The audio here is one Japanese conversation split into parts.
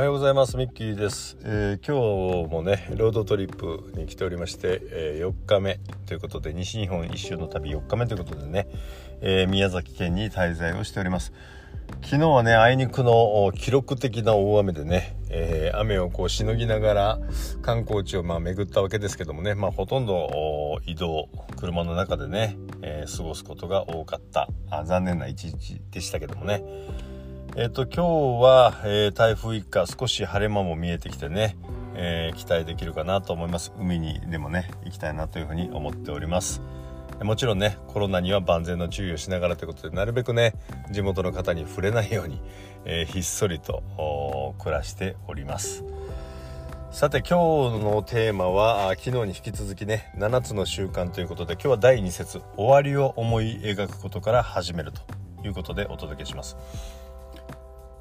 はようございます。ミッキーです、えー、今日もねロードトリップに来ておりまして、えー、4日目ということで西日本一周の旅4日目ということでね、えー、宮崎県に滞在をしております。昨日はねあいにくの記録的な大雨でね、え雨をこうしのぎながら観光地をまあ巡ったわけですけどもね、まあ、ほとんど移動車の中でね、え過ごすことが多かった。あ残念な一日でしたけどもね。えっ、と今日は、えー、台風一過少し晴れ間も見えてきてね、えー、期待できるかなと思います。海にでもね行きたいなというふうに思っております。もちろんねコロナには万全の注意をしながらということでなるべくね地元の方に触れないように、えひっそりと暮らしております。さて今日のテーマは昨日に引き続きね7つの習慣ということで今日は第2節終わりを思い描くことから始めるということでお届けします。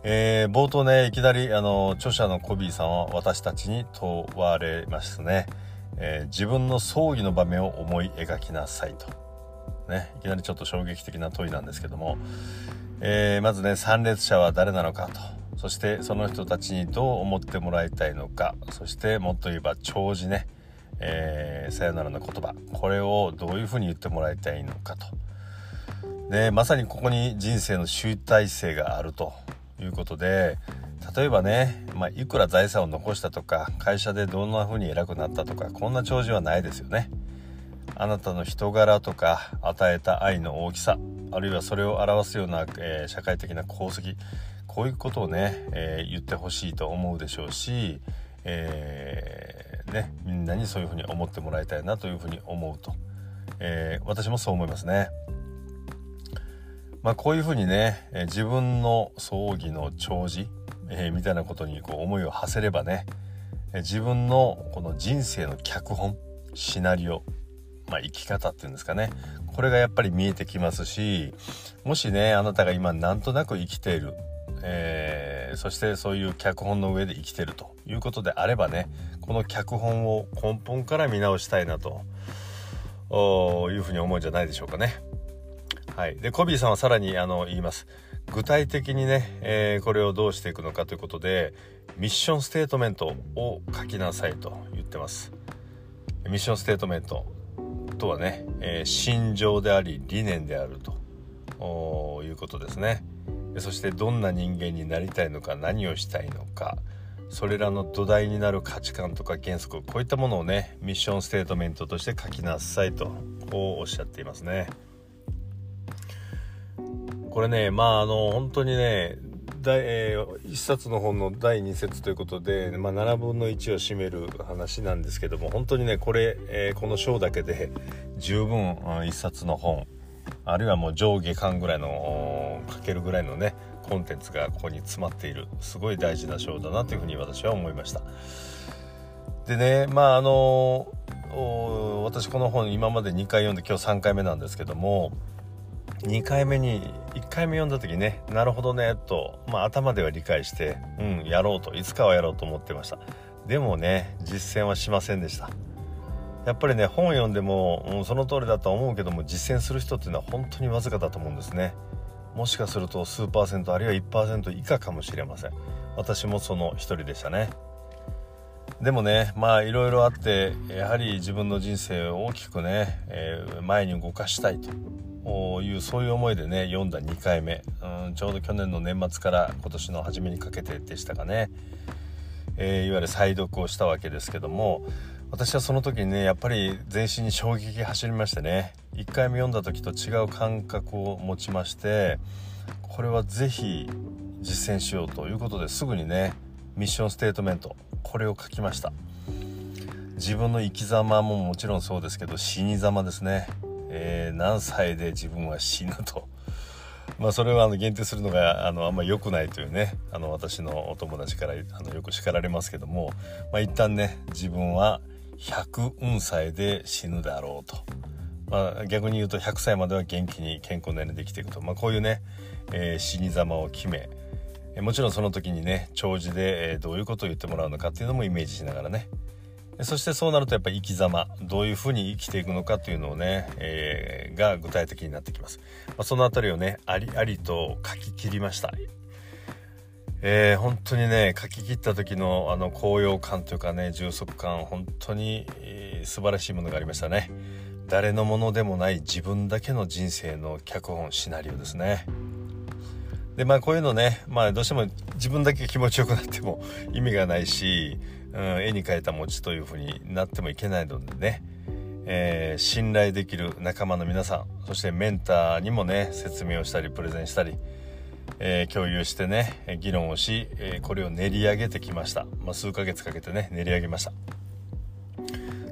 えー、冒頭ねいきなりあの著者のコビーさんは私たちに問われますね、えー、自分の葬儀の場面を思い描きなさいと、ね、いきなりちょっと衝撃的な問いなんですけども、えー、まずね参列者は誰なのかと。そしてその人たちにどう思ってもらいたいのか。そしてもっと言えば弔辞ね、えー、さよならの言葉。これをどういうふうに言ってもらいたいのかと。でまさにここに人生の集大成があると。いうことで例えばね、まあ、いくら財産を残したとか会社でどんな風に偉くなったとかこんな長寿はないですよね。あなたの人柄とか与えた愛の大きさあるいはそれを表すような、えー、社会的な功績こういうことをね、えー、言ってほしいと思うでしょうし、えー、ね、みんなにそういうふうに思ってもらいたいなというふうに思うと、え私もそう思いますね。まあ、こういうふうにね、え自分の葬儀の弔辞、えー、みたいなことにこう思いを馳せればね、え自分のこの人生の脚本シナリオ、まあ、生き方っていうんですかねこれがやっぱり見えてきますしもしねあなたが今なんとなく生きている、えー、そしてそういう脚本の上で生きてるということであればねこの脚本を根本から見直したいなというふうに思うんじゃないでしょうかね。はい、でコビーさんはさらにあの言います。具体的にね、えー、これをどうしていくのかということでミッションステートメントを書きなさいと言ってます。ミッションステートメントとはね、えー、心情であり理念であると。いうことですね。そしてどんな人間になりたいのか何をしたいのかそれらの土台になる価値観とか原則こういったものをねミッションステートメントとして書きなさいとこうおっしゃっていますね。これねまああの本当にね第、えー、1冊の本の第2節ということで、まあ、7分の1を占める話なんですけども本当にねこれ、えー、この章だけで十分1冊の本あるいはもう上下巻ぐらいの書けるぐらいのねコンテンツがここに詰まっているすごい大事な章だなというふうに私は思いました。でねまああの私この本今まで2回読んで今日3回目なんですけども2回目に1回目読んだ時ねなるほどねと、まあ、頭では理解してうんやろうといつかはやろうと思ってました。でもね実践はしませんでした。やっぱりね本読んでも、うん、その通りだとは思うけども実践する人っていうのは本当にわずかだと思うんですね。もしかすると数パーセントあるいは1%以下かもしれません。私もその一人でしたね。でもねまあいろいろあってやはり自分の人生を大きくね、えー、前に動かしたいと。いうそういう思いでね読んだ2回目、うん、ちょうど去年の年末から今年の初めにかけてでしたかね、えー、いわゆる再読をしたわけですけども私はその時にねやっぱり全身に衝撃走りましてね1回目読んだ時と違う感覚を持ちましてこれは是非実践しようということですぐにねミッションステートメントこれを書きました。自分の生き様ももちろんそうですけど死に様ですね。えー、何歳で自分は死ぬと。まあそれはあの限定するのがあのあんま良くないというねあの私のお友達からあのよく叱られますけども、まあ、一旦ね自分は100運歳で死ぬであろうと、まあ、逆に言うと100歳までは元気に健康なようにできていくと、まあ、こういうね、えー、死に様を決めもちろんその時にね長寿で、え、どういうことを言ってもらうのかっていうのもイメージしながらねそしてそうなるとやっぱり生き様どういうふうに生きていくのかというのをね、えー、が具体的になってきます、まあ、その辺りをねありありと書き切りました。えー、本当にね書き切った時のあの高揚感というかね充足感本当に、えー、素晴らしいものがありましたね。誰のものでもない自分だけの人生の脚本シナリオですね。でまあこういうのねまあどうしても自分だけ気持ちよくなっても意味がないし、うん、絵に描いた餅という風になってもいけないのでね。えー、信頼できる仲間の皆さんそしてメンターにもね説明をしたりプレゼンしたり、えー、共有してね議論をし、え、これを練り上げてきました、まあ、数ヶ月かけてね練り上げました。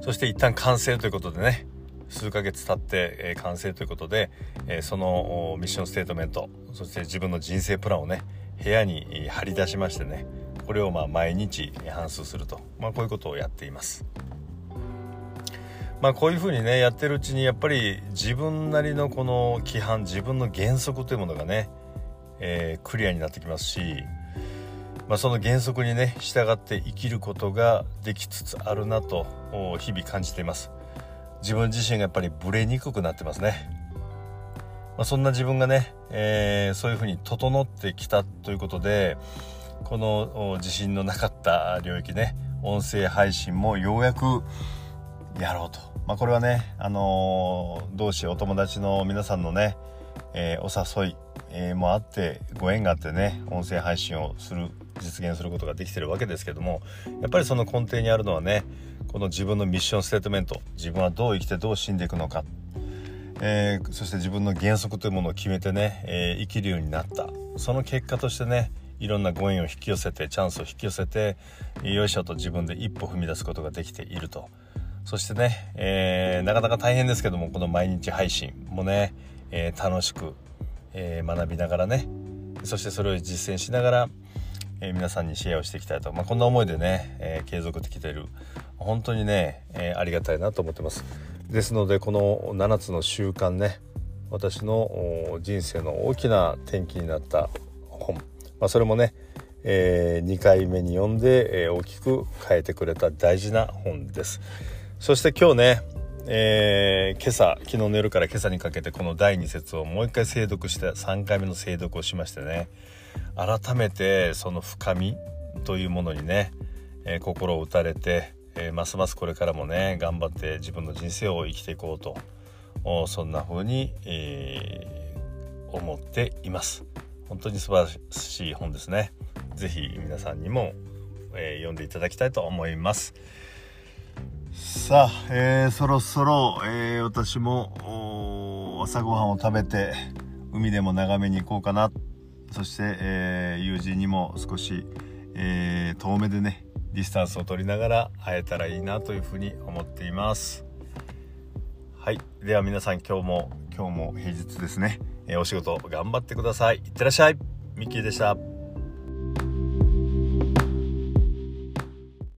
そして一旦完成ということでね数ヶ月経って、え完成ということで、えそのミッションステートメントそして自分の人生プランをね部屋に貼り出しましてねこれをまあ毎日反数すると、まあ、こういうことをやっています。まあこういうふうにねやってるうちにやっぱり自分なりのこの規範自分の原則というものがね、えー、クリアになってきますし、まあ、その原則にね従って生きることができつつあるなと日々感じています。自分自身がやっぱりブレにくくなってますね、まあ、そんな自分がね、えー、そういうふうに整ってきたということでこの自信のなかった領域ね音声配信もようやくやろうと。まあ、これはね、あのー、同志お友達の皆さんのね、えー、お誘い、えー、もあってご縁があってね音声配信をする実現することができてるわけですけどもやっぱりその根底にあるのはねこの自分のミッションステートメント自分はどう生きてどう死んでいくのか、えー、そして自分の原則というものを決めてね、えー、生きるようになったその結果としてねいろんなご縁を引き寄せてチャンスを引き寄せてよいしょと自分で一歩踏み出すことができていると。そしてね、えー、なかなか大変ですけどもこの毎日配信もね、えー、楽しく、えー、学びながらねそしてそれを実践しながら、え皆さんにシェアをしていきたいと、まあ、こんな思いでね、え継続できている。本当にね、えありがたいなと思ってます。ですのでこの7つの習慣ね私の人生の大きな転機になった本、まあ、それもねえー、2回目に読んで、えー、大きく変えてくれた大事な本です。そして今日ね、えー、今朝昨日の夜から今朝にかけてこの第2節をもう一回精読して3回目の精読をしましてね改めてその深みというものにね、え、心を打たれて、え、ますますこれからもね頑張って自分の人生を生きていこうとそんな風に、えー、思っています本当に素晴らしい本ですね。是非皆さんにも、え読んでいただきたいと思います。さあ、えー、そろそろ、えー、私も朝ごはんを食べて海でも眺めに行こうかな。そして、えー、友人にも少し、え遠目でねディスタンスを取りながら会えたらいいなというふうに思っています。はい。では皆さん今日も今日も平日ですね、えお仕事頑張ってください。いってらっしゃい。ミッキーでした。